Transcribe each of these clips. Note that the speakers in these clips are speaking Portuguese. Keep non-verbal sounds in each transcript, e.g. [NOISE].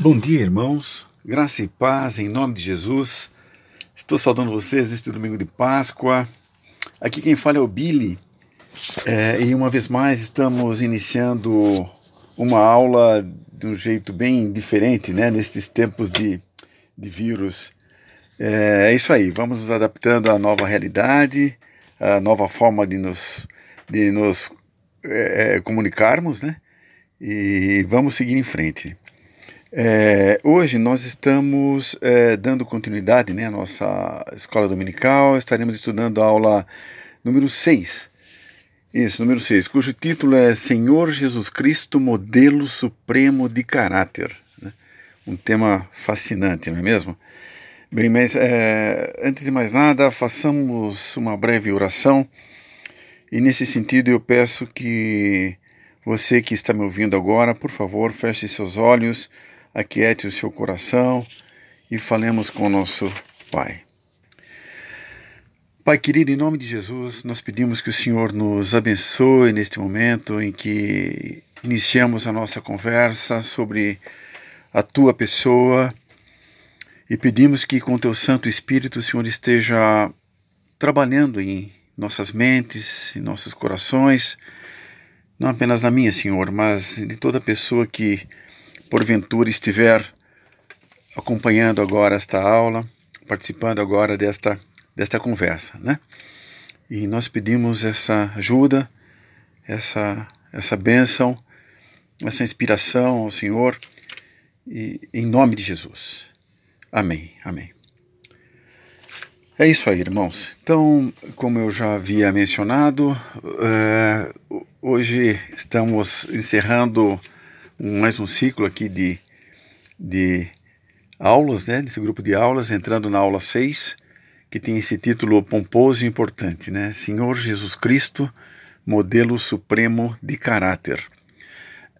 Bom dia, irmãos. Graça e paz em nome de Jesus. Estou saudando vocês neste domingo de Páscoa. Aqui quem fala é o Billy. É, e uma vez mais estamos iniciando uma aula de um jeito bem diferente, né? Nesses tempos de, de vírus. É, é isso aí, vamos nos adaptando à nova realidade, à nova forma de nos, de nos é, é comunicarmos, né? E vamos seguir em frente. É, hoje nós estamos é, dando continuidade né, à nossa escola dominical, estaremos estudando a aula número 6. Isso, número 6, cujo título é Senhor Jesus Cristo, modelo supremo de caráter. Né? Um tema fascinante, não é mesmo? Bem, mas é, antes de mais nada, façamos uma breve oração. E nesse sentido eu peço que você que está me ouvindo agora, por favor, feche seus olhos aquiete o seu coração e falemos com o nosso Pai. Pai querido, em nome de Jesus, nós pedimos que o Senhor nos abençoe neste momento em que iniciamos a nossa conversa sobre a tua pessoa e pedimos que com teu Santo Espírito o Senhor esteja trabalhando em nossas mentes, em nossos corações, não apenas na minha, Senhor, mas de toda pessoa que porventura estiver acompanhando agora esta aula, participando agora desta, desta conversa, né? E nós pedimos essa ajuda, essa, essa bênção, essa inspiração ao Senhor, e, em nome de Jesus. Amém, amém. É isso aí, irmãos. Então, como eu já havia mencionado, uh, hoje estamos encerrando mais um ciclo aqui de, de aulas, né, desse grupo de aulas, entrando na aula 6, que tem esse título pomposo e importante, né? Senhor Jesus Cristo, modelo supremo de caráter.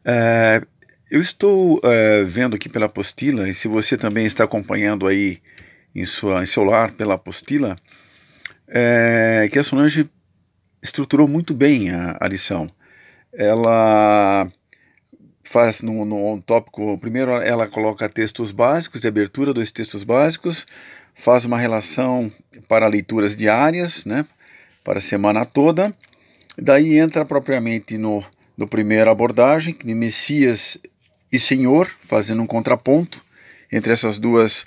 É, eu estou é, vendo aqui pela apostila, e se você também está acompanhando aí em, sua, em seu lar pela apostila, é, que a Solange estruturou muito bem a, a lição. Ela faz no, no tópico, primeiro ela coloca textos básicos, de abertura dos textos básicos, faz uma relação para leituras diárias, né, para a semana toda, daí entra propriamente no, no abordagem, de Messias e Senhor, fazendo um contraponto entre essas duas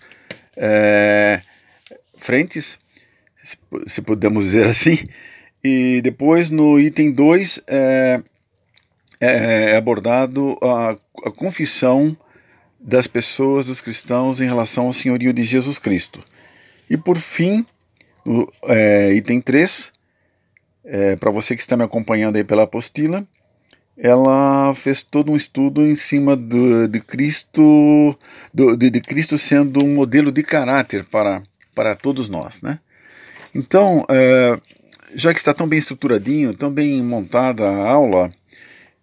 é, frentes, se podemos dizer assim, e depois no item 2 é, é, é abordado a, a confissão das pessoas, dos cristãos, em relação ao senhorio de Jesus Cristo. E por fim, no é, item 3, é, para você que está me acompanhando aí pela apostila, ela fez todo um estudo em cima do, de Cristo, do, de, de, Cristo sendo um modelo de caráter para, para todos nós, né? Então, é, já que está tão bem estruturadinho, tão bem montada a aula,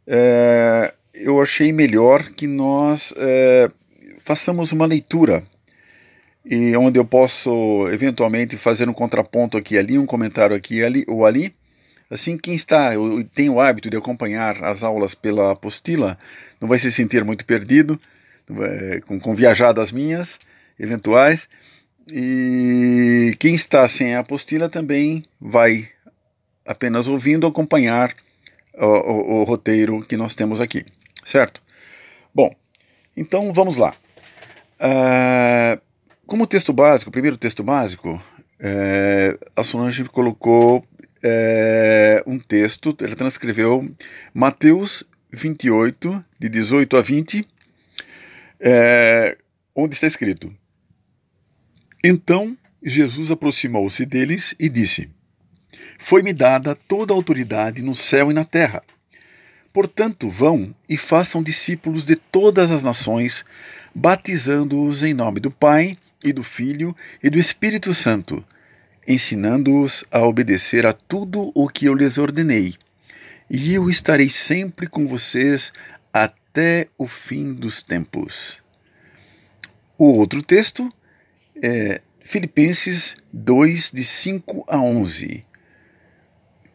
é, eu achei melhor que nós é, façamos uma leitura e onde eu posso eventualmente fazer um contraponto aqui ali, um comentário aqui ali ou ali. Assim, quem está, tem o hábito de acompanhar as aulas pela apostila, não vai se sentir muito perdido, é, com, com viajadas minhas, eventuais. E quem está sem a apostila também vai apenas ouvindo acompanhar o, o, o roteiro que nós temos aqui, certo? Bom, então vamos lá. Uh, como texto básico, primeiro texto básico, é, a Solange colocou é, um texto, ela transcreveu Mateus 28, de 18 a 20, é, onde está escrito: Então Jesus aproximou-se deles e disse: foi-me dada toda a autoridade no céu e na terra. Portanto, vão e façam discípulos de todas as nações, batizando-os em nome do Pai e do Filho e do Espírito Santo, ensinando-os a obedecer a tudo o que eu lhes ordenei. E eu estarei sempre com vocês até o fim dos tempos. O outro texto é Filipenses 2, de 5 a 11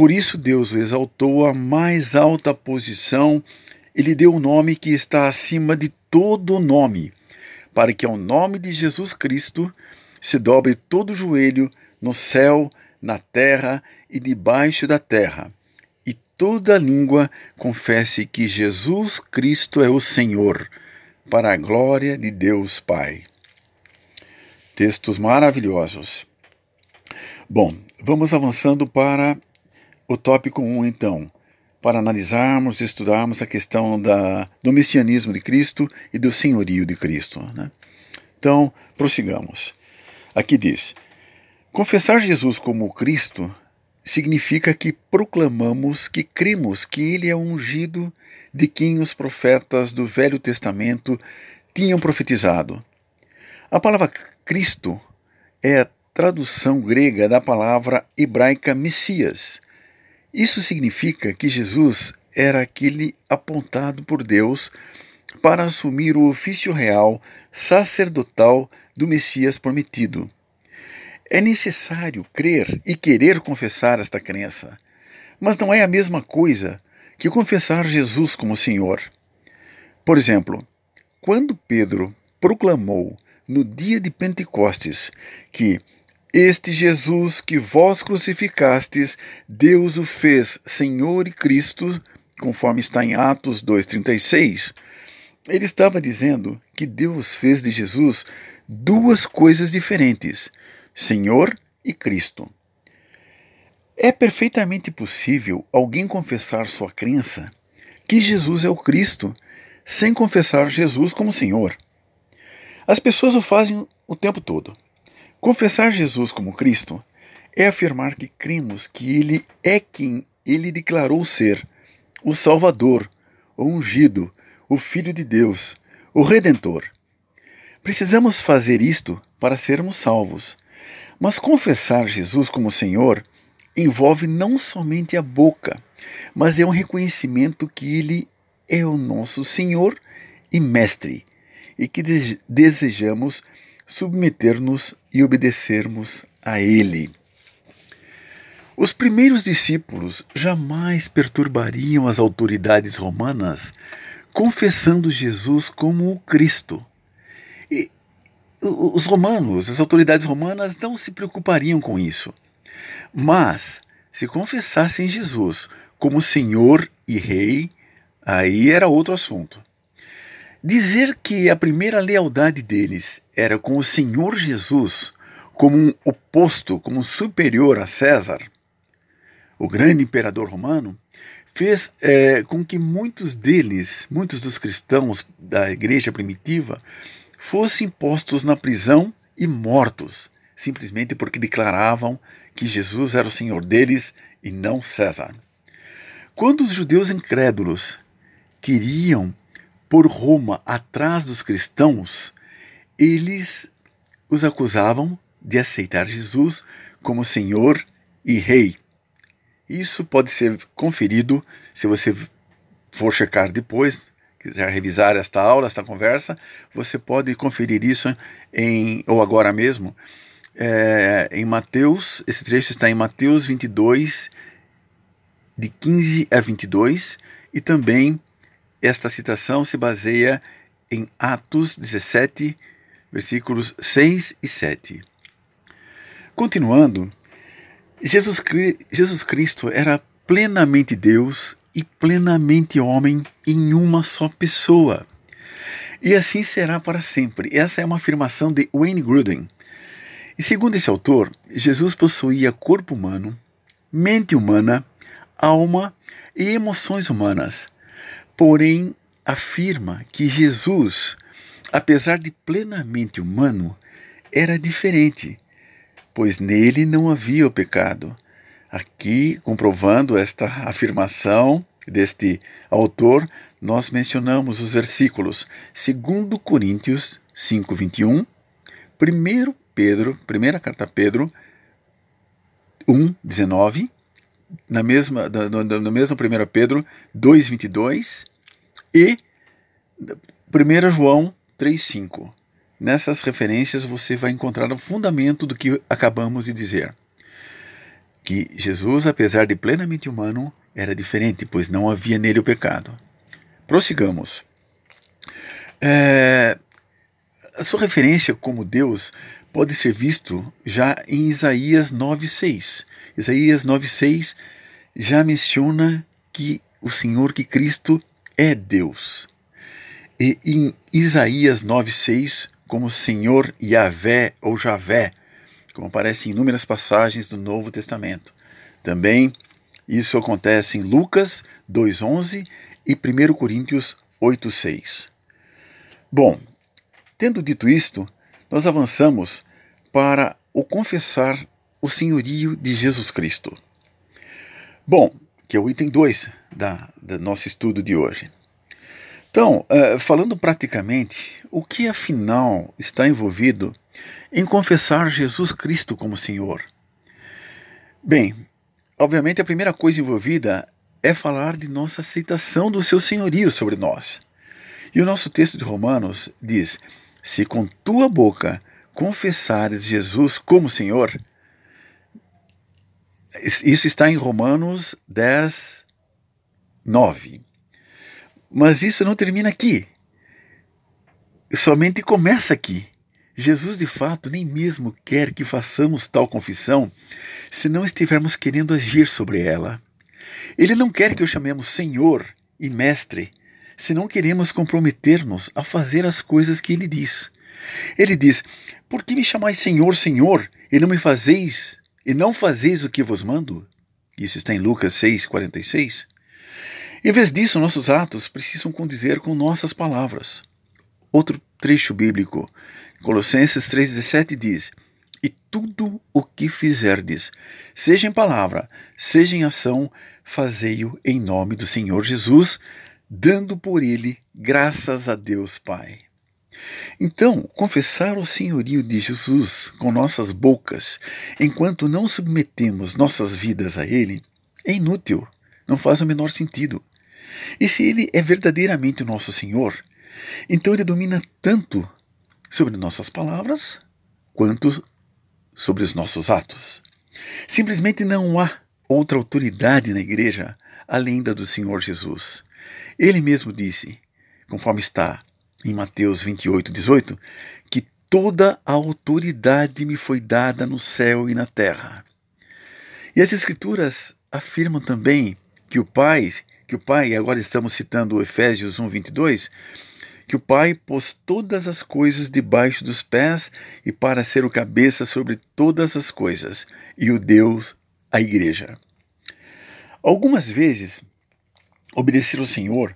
Por isso Deus o exaltou à mais alta posição e lhe deu o um nome que está acima de todo nome, para que ao nome de Jesus Cristo se dobre todo joelho no céu, na terra e debaixo da terra, e toda língua confesse que Jesus Cristo é o Senhor, para a glória de Deus Pai. Textos maravilhosos. Bom, vamos avançando para o tópico 1 então, para analisarmos e estudarmos a questão da, do messianismo de Cristo e do senhorio de Cristo. Né? Então, prossigamos. Aqui diz: confessar Jesus como Cristo significa que proclamamos que cremos que ele é ungido de quem os profetas do Velho Testamento tinham profetizado. A palavra Cristo é a tradução grega da palavra hebraica Messias. Isso significa que Jesus era aquele apontado por Deus para assumir o ofício real sacerdotal do Messias prometido. É necessário crer e querer confessar esta crença, mas não é a mesma coisa que confessar Jesus como Senhor. Por exemplo, quando Pedro proclamou no dia de Pentecostes que este Jesus que vós crucificastes, Deus o fez Senhor e Cristo, conforme está em Atos 2,36, ele estava dizendo que Deus fez de Jesus duas coisas diferentes: Senhor e Cristo. É perfeitamente possível alguém confessar sua crença que Jesus é o Cristo sem confessar Jesus como Senhor. As pessoas o fazem o tempo todo. Confessar Jesus como Cristo é afirmar que cremos que Ele é quem Ele declarou ser, o Salvador, o ungido, o Filho de Deus, o Redentor. Precisamos fazer isto para sermos salvos. Mas confessar Jesus como Senhor envolve não somente a boca, mas é um reconhecimento que Ele é o nosso Senhor e Mestre e que desejamos submeter-nos e obedecermos a Ele. Os primeiros discípulos jamais perturbariam as autoridades romanas confessando Jesus como o Cristo. E os romanos, as autoridades romanas, não se preocupariam com isso. Mas, se confessassem Jesus como Senhor e Rei, aí era outro assunto. Dizer que a primeira lealdade deles era com o Senhor Jesus, como um oposto, como um superior a César, o grande imperador romano, fez é, com que muitos deles, muitos dos cristãos da igreja primitiva, fossem postos na prisão e mortos, simplesmente porque declaravam que Jesus era o Senhor deles e não César. Quando os judeus incrédulos queriam pôr Roma atrás dos cristãos, eles os acusavam de aceitar Jesus como Senhor e Rei. Isso pode ser conferido se você for checar depois quiser revisar esta aula, esta conversa, você pode conferir isso em, ou agora mesmo, é, em Mateus, esse trecho está em Mateus 22, de 15 a 22, e também esta citação se baseia em Atos 17, versículos 6 e 7. Continuando, Jesus, Jesus Cristo era plenamente Deus e plenamente homem em uma só pessoa. E assim será para sempre. Essa é uma afirmação de Wayne Gruden. E segundo esse autor, Jesus possuía corpo humano, mente humana, alma e emoções humanas. Porém, afirma que Jesus, apesar de plenamente humano, era diferente, pois nele não havia o pecado. Aqui, comprovando esta afirmação deste autor, nós mencionamos os versículos 2 Coríntios 5, 21, 1 Pedro, primeira carta a Pedro 1, 19, na mesma, no, no mesmo 1 Pedro 2, 22 e 1 João 3, 5. Nessas referências você vai encontrar o fundamento do que acabamos de dizer. Que Jesus, apesar de plenamente humano, era diferente, pois não havia nele o pecado. Prossigamos. É, a sua referência como Deus pode ser visto já em Isaías 9:6. Isaías 9:6 já menciona que o Senhor, que Cristo é Deus. E em Isaías 9:6, como Senhor Yahvé ou Javé, como aparece em inúmeras passagens do Novo Testamento. Também isso acontece em Lucas 2:11 e 1 Coríntios 8:6. Bom, tendo dito isto, nós avançamos para o confessar o senhorio de Jesus Cristo. Bom, que é o item 2 da, do nosso estudo de hoje. Então, uh, falando praticamente, o que afinal está envolvido em confessar Jesus Cristo como Senhor? Bem, obviamente a primeira coisa envolvida é falar de nossa aceitação do seu senhorio sobre nós. E o nosso texto de Romanos diz: Se com tua boca confessares Jesus como Senhor, isso está em Romanos 10, 9. Mas isso não termina aqui. Somente começa aqui. Jesus, de fato, nem mesmo quer que façamos tal confissão se não estivermos querendo agir sobre ela. Ele não quer que o chamemos Senhor e Mestre se não queremos comprometer-nos a fazer as coisas que ele diz. Ele diz: Por que me chamais Senhor, Senhor, e não me fazeis, e não fazeis o que vos mando? Isso está em Lucas 6, 46. Em vez disso, nossos atos precisam condizer com nossas palavras. Outro trecho bíblico, Colossenses 3,17 diz: E tudo o que fizerdes, seja em palavra, seja em ação, fazei-o em nome do Senhor Jesus, dando por ele graças a Deus Pai. Então, confessar o senhorio de Jesus com nossas bocas, enquanto não submetemos nossas vidas a Ele, é inútil, não faz o menor sentido. E se Ele é verdadeiramente o nosso Senhor, então Ele domina tanto sobre nossas palavras quanto sobre os nossos atos. Simplesmente não há outra autoridade na igreja além da do Senhor Jesus. Ele mesmo disse, conforme está em Mateus 28, 18, que toda a autoridade me foi dada no céu e na terra. E as Escrituras afirmam também que o Pai, que o Pai, agora estamos citando Efésios 1, 22, que o Pai pôs todas as coisas debaixo dos pés e para ser o cabeça sobre todas as coisas, e o Deus, a Igreja. Algumas vezes Obedecer ao Senhor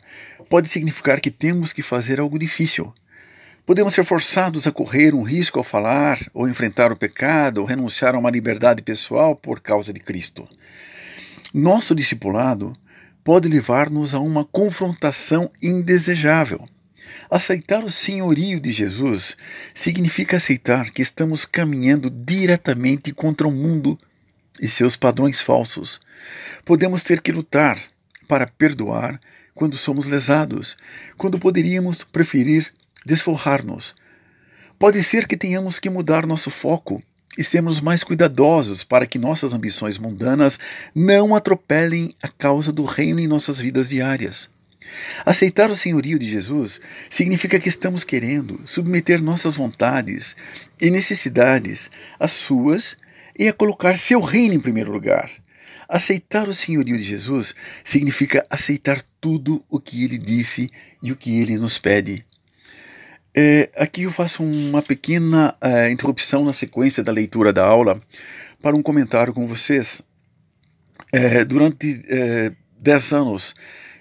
pode significar que temos que fazer algo difícil. Podemos ser forçados a correr um risco ao falar, ou enfrentar o pecado, ou renunciar a uma liberdade pessoal por causa de Cristo. Nosso discipulado pode levar-nos a uma confrontação indesejável. Aceitar o senhorio de Jesus significa aceitar que estamos caminhando diretamente contra o mundo e seus padrões falsos. Podemos ter que lutar para perdoar quando somos lesados, quando poderíamos preferir desforrar-nos. Pode ser que tenhamos que mudar nosso foco e sermos mais cuidadosos para que nossas ambições mundanas não atropelem a causa do reino em nossas vidas diárias. Aceitar o senhorio de Jesus significa que estamos querendo submeter nossas vontades e necessidades às suas e a colocar seu reino em primeiro lugar. Aceitar o senhorio de Jesus significa aceitar tudo o que ele disse e o que ele nos pede. É, aqui eu faço uma pequena é, interrupção na sequência da leitura da aula para um comentário com vocês. É, durante é, dez anos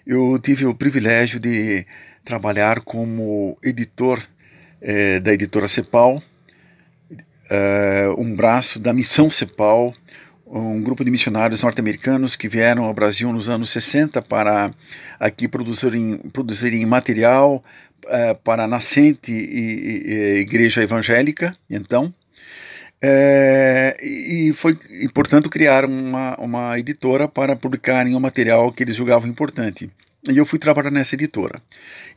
eu tive o privilégio de trabalhar como editor é, da editora Cepal, é, um braço da missão Cepal, um grupo de missionários norte-americanos que vieram ao Brasil nos anos 60 para aqui produzirem, produzirem material uh, para a nascente e, e, igreja evangélica, então, é, e foi, e, portanto, criaram uma, uma editora para publicarem o material que eles julgavam importante. E eu fui trabalhar nessa editora.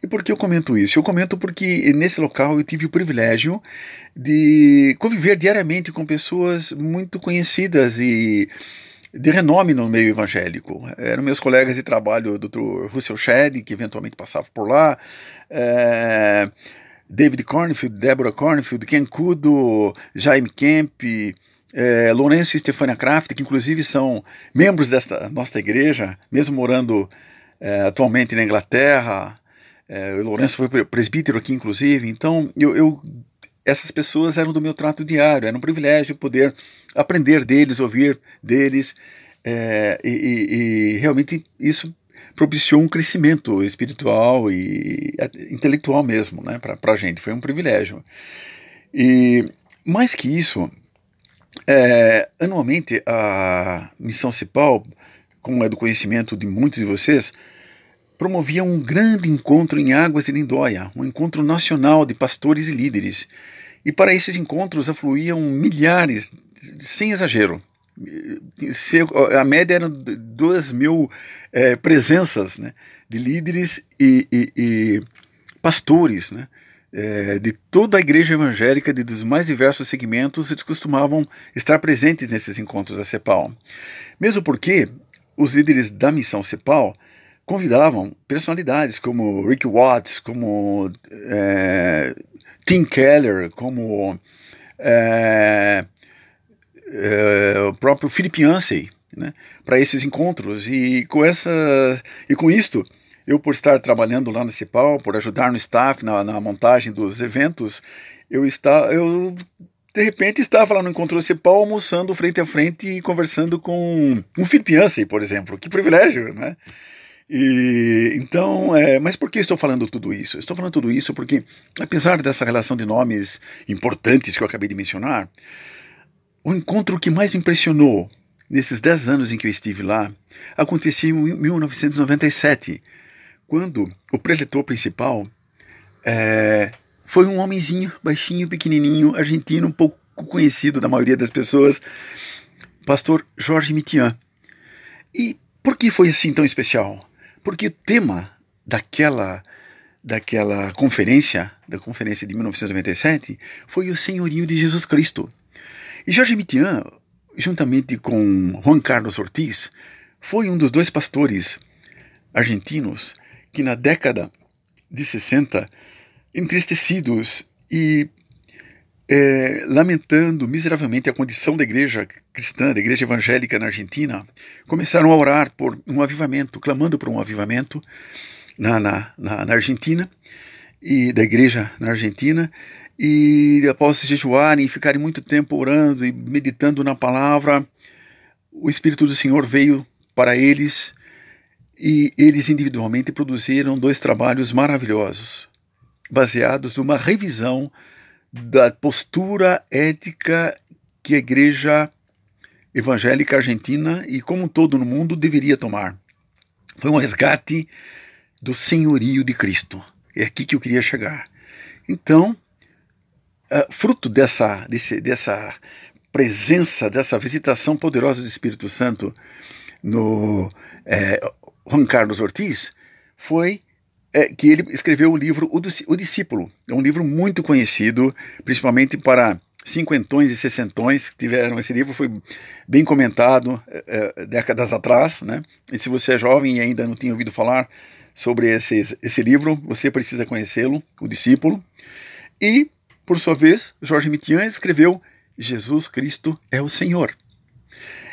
E por que eu comento isso? Eu comento porque nesse local eu tive o privilégio de conviver diariamente com pessoas muito conhecidas e de renome no meio evangélico. Eram meus colegas de trabalho, Dr. Russell Shedd, que eventualmente passava por lá, é, David Cornfield, Deborah Cornfield, Ken Kudo, Jaime Kemp, é, Lourenço e Stefania Kraft, que inclusive são membros desta nossa igreja, mesmo morando é, atualmente na Inglaterra. É, o Lourenço foi presbítero aqui, inclusive. Então, eu, eu, essas pessoas eram do meu trato diário. Era um privilégio poder aprender deles, ouvir deles. É, e, e, e, realmente isso propiciou um crescimento espiritual e intelectual mesmo né, para a gente. Foi um privilégio. E mais que isso, é, anualmente a Missão Cipal como é do conhecimento de muitos de vocês, promovia um grande encontro em Águas de Lindóia, um encontro nacional de pastores e líderes. E para esses encontros afluíam milhares, sem exagero. A média era duas mil é, presenças né, de líderes e, e, e pastores né, é, de toda a igreja evangélica, de, dos mais diversos segmentos, eles costumavam estar presentes nesses encontros da CEPAL. Mesmo porque os líderes da missão CEPAL convidavam personalidades como Rick Watts, como é, Tim Keller, como é, é, o próprio Philip Yancey, né, para esses encontros. E com essa e com isto, eu por estar trabalhando lá na CEPAL, por ajudar no staff na, na montagem dos eventos, eu está eu de repente estava lá no Encontrou Cepal almoçando frente a frente e conversando com um Felipe Yancey, por exemplo. Que privilégio, né? E, então, é, mas por que estou falando tudo isso? Estou falando tudo isso porque, apesar dessa relação de nomes importantes que eu acabei de mencionar, o encontro que mais me impressionou nesses 10 anos em que eu estive lá aconteceu em 1997, quando o preletor principal é, foi um homenzinho, baixinho, pequenininho, argentino, um pouco conhecido da maioria das pessoas, pastor Jorge Mitian. E por que foi assim tão especial? Porque o tema daquela daquela conferência, da conferência de 1997, foi o senhorio de Jesus Cristo. E Jorge Mitian, juntamente com Juan Carlos Ortiz, foi um dos dois pastores argentinos que na década de 60 entristecidos e é, lamentando miseravelmente a condição da igreja cristã, da igreja evangélica na Argentina, começaram a orar por um avivamento, clamando por um avivamento na, na, na, na Argentina e da igreja na Argentina. E após jejuarem e ficarem muito tempo orando e meditando na palavra, o Espírito do Senhor veio para eles e eles individualmente produziram dois trabalhos maravilhosos baseados numa revisão da postura ética que a igreja evangélica argentina e como todo no mundo deveria tomar. Foi um resgate do senhorio de Cristo. É aqui que eu queria chegar. Então, uh, fruto dessa, desse, dessa presença, dessa visitação poderosa do Espírito Santo no é, Juan Carlos Ortiz, foi é que ele escreveu o livro O, Discípulo. É um livro muito conhecido, principalmente para cinquentões e sessentões que tiveram esse livro, foi bem comentado é, é, décadas atrás, né? E se você é jovem e ainda não tinha ouvido falar sobre esse, esse livro, você precisa conhecê-lo, O Discípulo. E, por sua vez, Jorge Mitian escreveu Jesus Cristo é o Senhor.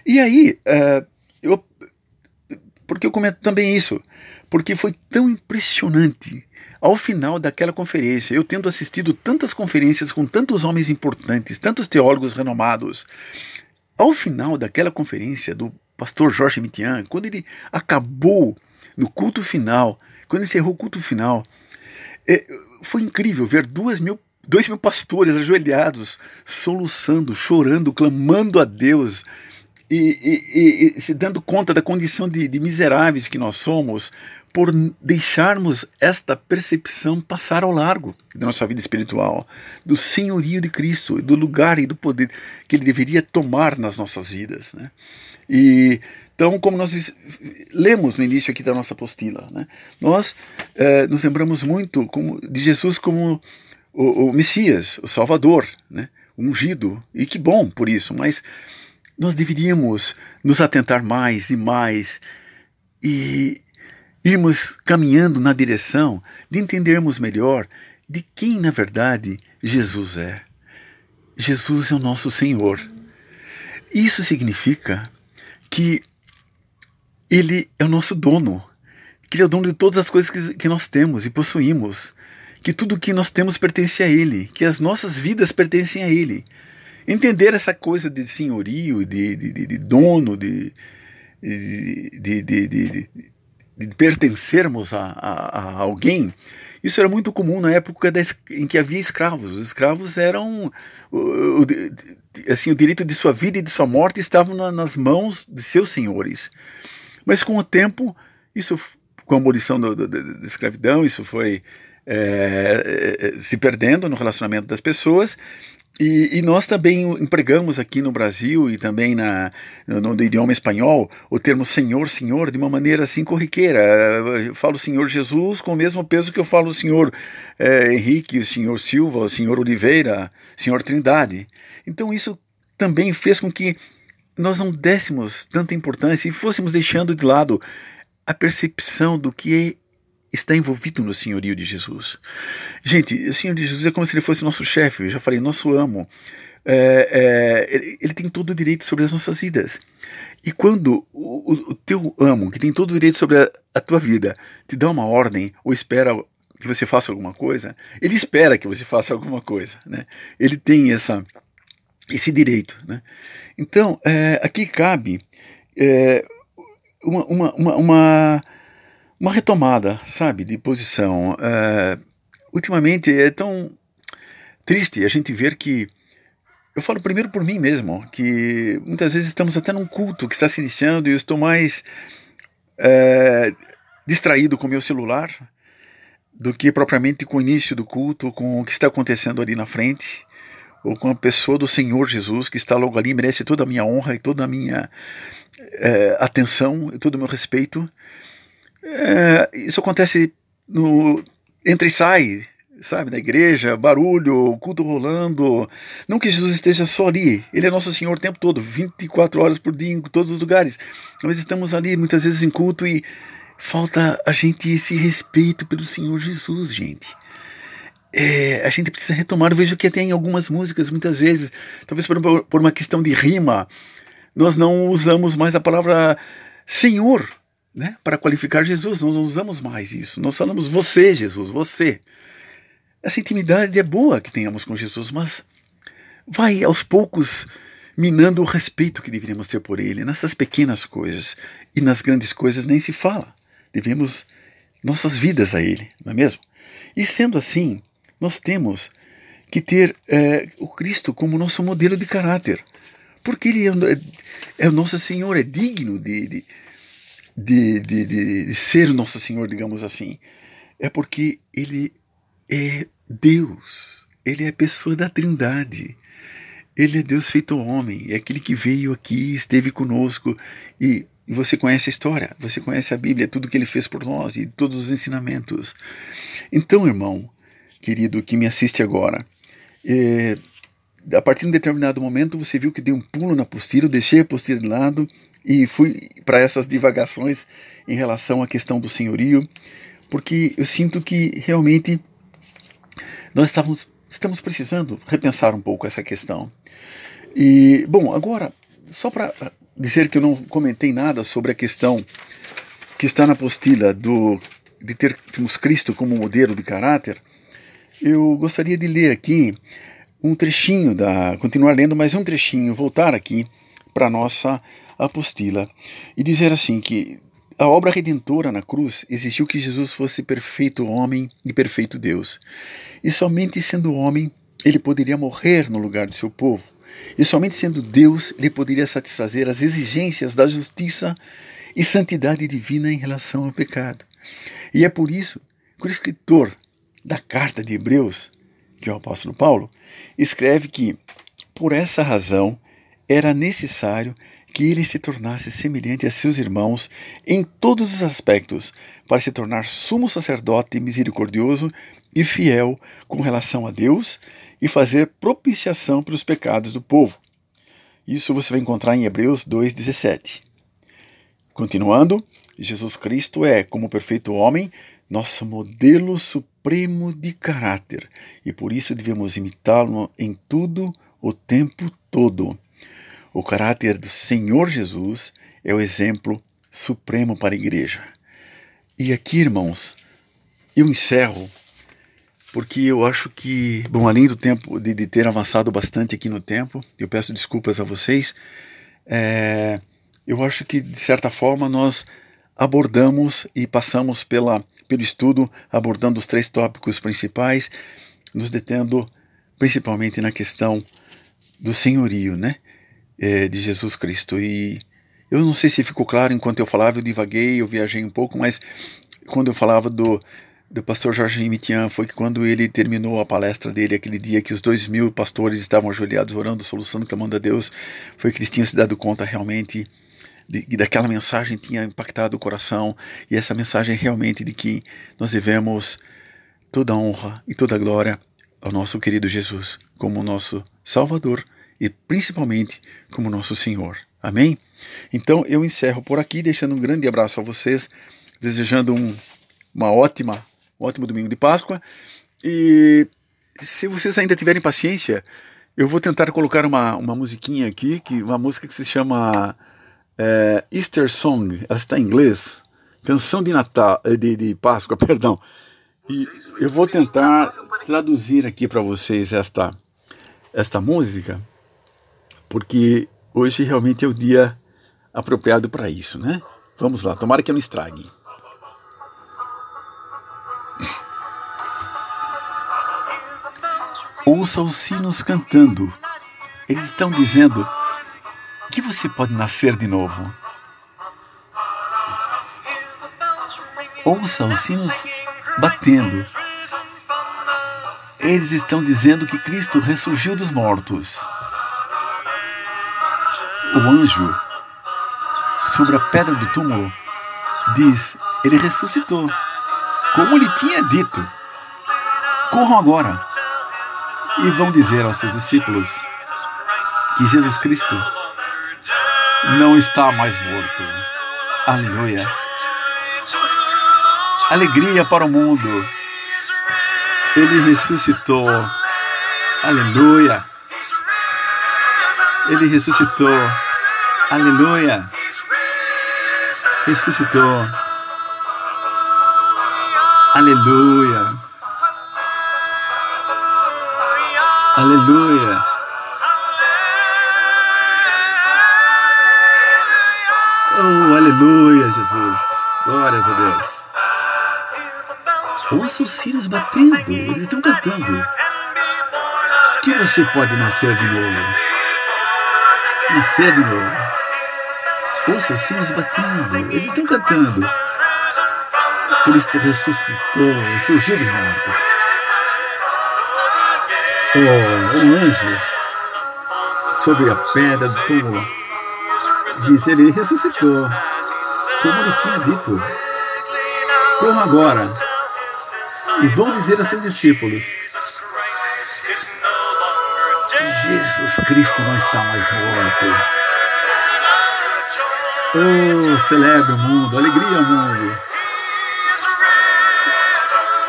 E aí, uh, eu, porque eu comento também isso, porque foi tão impressionante. Ao final daquela conferência, eu tendo assistido tantas conferências com tantos homens importantes, tantos teólogos renomados, ao final daquela conferência do pastor Jorge Mitian, quando ele acabou no culto final, quando encerrou o culto final, é, foi incrível ver duas mil, dois mil pastores ajoelhados, soluçando, chorando, clamando a Deus e, e, e, se dando conta da condição de, de miseráveis que nós somos, por deixarmos esta percepção passar ao largo da nossa vida espiritual, do senhorio de Cristo, do lugar e do poder que ele deveria tomar nas nossas vidas. Né? E então, como nós lemos no início aqui da nossa apostila, né, nós eh, nos lembramos muito como, de Jesus como o, o, Messias, o Salvador, né, ungido, e que bom por isso, mas nós deveríamos nos atentar mais e mais e irmos caminhando na direção de entendermos melhor de quem, na verdade, Jesus é. Jesus é o nosso Senhor. Isso significa que Ele é o nosso dono, que Ele é o dono de todas as coisas que, que nós temos e possuímos, que tudo que nós temos pertence a Ele, que as nossas vidas pertencem a Ele. Entender essa coisa de senhorio, de, de, de, de dono, de, de, pertencermos a, a, a, alguém, isso era muito comum na época em que havia escravos. Os escravos eram. O, o, assim, o direito de sua vida e de sua morte estavam na, nas mãos de seus senhores. Mas com o tempo, isso, com a abolição da escravidão, isso foi é, se perdendo no relacionamento das pessoas e, e, nós também empregamos aqui no Brasil e também na, no, no, idioma espanhol o termo Senhor, Senhor de uma maneira assim corriqueira. Eu falo Senhor Jesus com o mesmo peso que eu falo Senhor é, Henrique, Senhor Silva, Senhor Oliveira, Senhor Trindade. Então isso também fez com que nós não dessemos tanta importância e fôssemos deixando de lado a percepção do que está envolvido no senhorio de Jesus. Gente, o senhor de Jesus é como se ele fosse nosso chefe, eu já falei, nosso amo. É, é, ele, ele, tem todo o direito sobre as nossas vidas. E quando o, o, o teu amo, que tem todo o direito sobre a, a, tua vida, te dá uma ordem ou espera que você faça alguma coisa, ele espera que você faça alguma coisa. Né? Ele tem essa, esse direito. Né? Então, é, aqui cabe é, uma, uma, uma, uma uma retomada, sabe, de posição. Uh, ultimamente é tão triste a gente ver que. Eu falo primeiro por mim mesmo, que muitas vezes estamos até num culto que está se iniciando e eu estou mais uh, distraído com meu celular do que propriamente com o início do culto, com o que está acontecendo ali na frente, ou com a pessoa do Senhor Jesus que está logo ali, merece toda a minha honra e toda a minha uh, atenção e todo o meu respeito. É, isso acontece no entra e sai, sabe, na igreja, barulho, culto rolando. Não que Jesus esteja só ali, ele é nosso Senhor o tempo todo, 24 horas por dia, em todos os lugares. Mas estamos ali muitas vezes em culto e falta a gente esse respeito pelo Senhor Jesus, gente. É, a gente precisa retomar. Eu vejo que até em algumas músicas, muitas vezes, talvez por, por uma questão de rima, nós não usamos mais a palavra Senhor né, para qualificar Jesus. Nós não usamos mais isso. Nós falamos você, Jesus, você. Essa intimidade é boa que tenhamos com Jesus, mas vai aos poucos minando o respeito que deveríamos ter por Ele nessas pequenas coisas. E nas grandes coisas nem se fala. Devemos nossas vidas a Ele, não é mesmo? E sendo assim, nós temos que ter é, o Cristo como nosso modelo de caráter. Porque Ele é, é o nosso Senhor, é digno de, de de, de, de, de ser o nosso Senhor, digamos assim, é porque Ele é Deus, Ele é a pessoa da Trindade. Ele é Deus feito homem, é aquele que veio aqui, esteve conosco e, você conhece a história, você conhece a Bíblia, tudo que ele fez por nós e todos os ensinamentos. Então, irmão, querido que me assiste agora, é, a partir de um determinado momento você viu que dei um pulo na apostila, deixei a apostila de lado e fui para essas divagações em relação à questão do senhorio, porque eu sinto que realmente nós estávamos, estamos precisando repensar um pouco essa questão. E, bom, agora, só para dizer que eu não comentei nada sobre a questão que está na apostila do, de termos Cristo como modelo de caráter, eu gostaria de ler aqui um trechinho da. continuar lendo mais um trechinho, voltar aqui para nossa apostila e dizer assim que a obra redentora na cruz exigiu que Jesus fosse perfeito homem e perfeito Deus. E somente sendo homem, ele poderia morrer no lugar de seu povo E somente sendo Deus, ele poderia satisfazer as exigências da justiça e santidade divina em relação ao pecado. E é por isso que o escritor da carta de Hebreus, que é o apóstolo Paulo, escreve que, por essa razão, era necessário que ele se tornasse semelhante a seus irmãos em todos os aspectos, para se tornar sumo sacerdote misericordioso e fiel com relação a Deus e fazer propiciação pelos pecados do povo. Isso você vai encontrar em Hebreus 2,17. Continuando, Jesus Cristo é, como perfeito homem, nosso modelo supremo de caráter e por isso devemos imitá-lo em tudo o tempo todo. O caráter do Senhor Jesus é o exemplo supremo para a igreja. E aqui, irmãos, eu encerro porque eu acho que, bom, além do tempo de, de ter avançado bastante aqui no tempo, eu peço desculpas a vocês. É, eu acho que de certa forma nós abordamos e passamos pela, pelo estudo abordando os três tópicos principais, nos detendo principalmente na questão do senhorio, né, é, de Jesus Cristo. E eu não sei se ficou claro enquanto eu falava, eu divaguei, eu viajei um pouco, mas quando eu falava do, do pastor Jorge Mitian foi que quando ele terminou a palestra dele aquele dia que os dois mil pastores estavam ajoelhados orando, solucionando, clamando a Deus, foi que eles tinham se dado conta realmente de, daquela mensagem tinha impactado o coração e essa mensagem realmente de que nós devemos toda a honra e toda a glória ao nosso querido Jesus como nosso Salvador e principalmente como nosso Senhor. Amém? Então eu encerro por aqui, deixando um grande abraço a vocês, desejando um, uma ótima, um ótimo domingo de Páscoa e se vocês ainda tiverem paciência, eu vou tentar colocar uma, uma musiquinha aqui, que uma música que se chama é, Easter Song, ela está em inglês, canção de Natal, eh, de, de Páscoa, [LAUGHS] perdão. E eu vou tentar traduzir aqui para vocês esta esta música, porque hoje realmente é o dia apropriado para isso, né? Vamos lá, tomara que eu não estrague. Ouça os sinos cantando. Eles estão dizendo que você pode nascer de novo. Ouça os sinos batendo. Eles estão dizendo que Cristo ressurgiu dos mortos. O anjo, sobre a pedra do túmulo, diz: Ele ressuscitou, como lhe tinha dito. Corram agora e vão dizer aos seus discípulos que Jesus Cristo não está mais morto. Aleluia. Alegria para o mundo. Ele ressuscitou. Aleluia. Ele ressuscitou. Aleluia. Ressuscitou. Aleluia. Aleluia. Oh, aleluia, Jesus. Glórias a Deus. Ouça os círios batendo, eles estão cantando. Que você pode nascer de novo. Nascer de novo. Ouça os círios batendo, eles estão cantando. Cristo ressuscitou, surgiu dos mortos. Oh, um anjo sobre a pedra do túmulo Diz ele ressuscitou, como ele tinha dito. Corram agora e vão dizer a seus discípulos: Jesus Cristo não está mais morto. Oh, celebre o mundo, alegria ao mundo.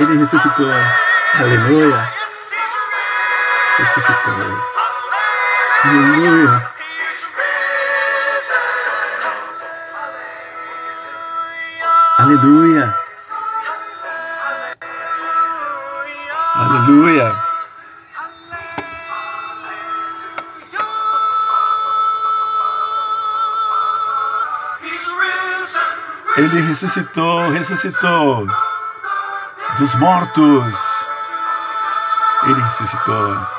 Ele ressuscitou. Aleluia. Ressuscitou. Aleluia. Aleluia. Aleluia. Ele ressuscitou, ressuscitou dos mortos. Ele ressuscitou.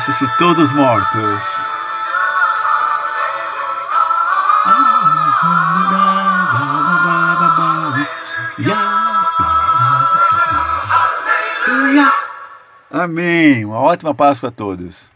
ressuscitou dos mortos. Amém. Uma ótima Páscoa a todos.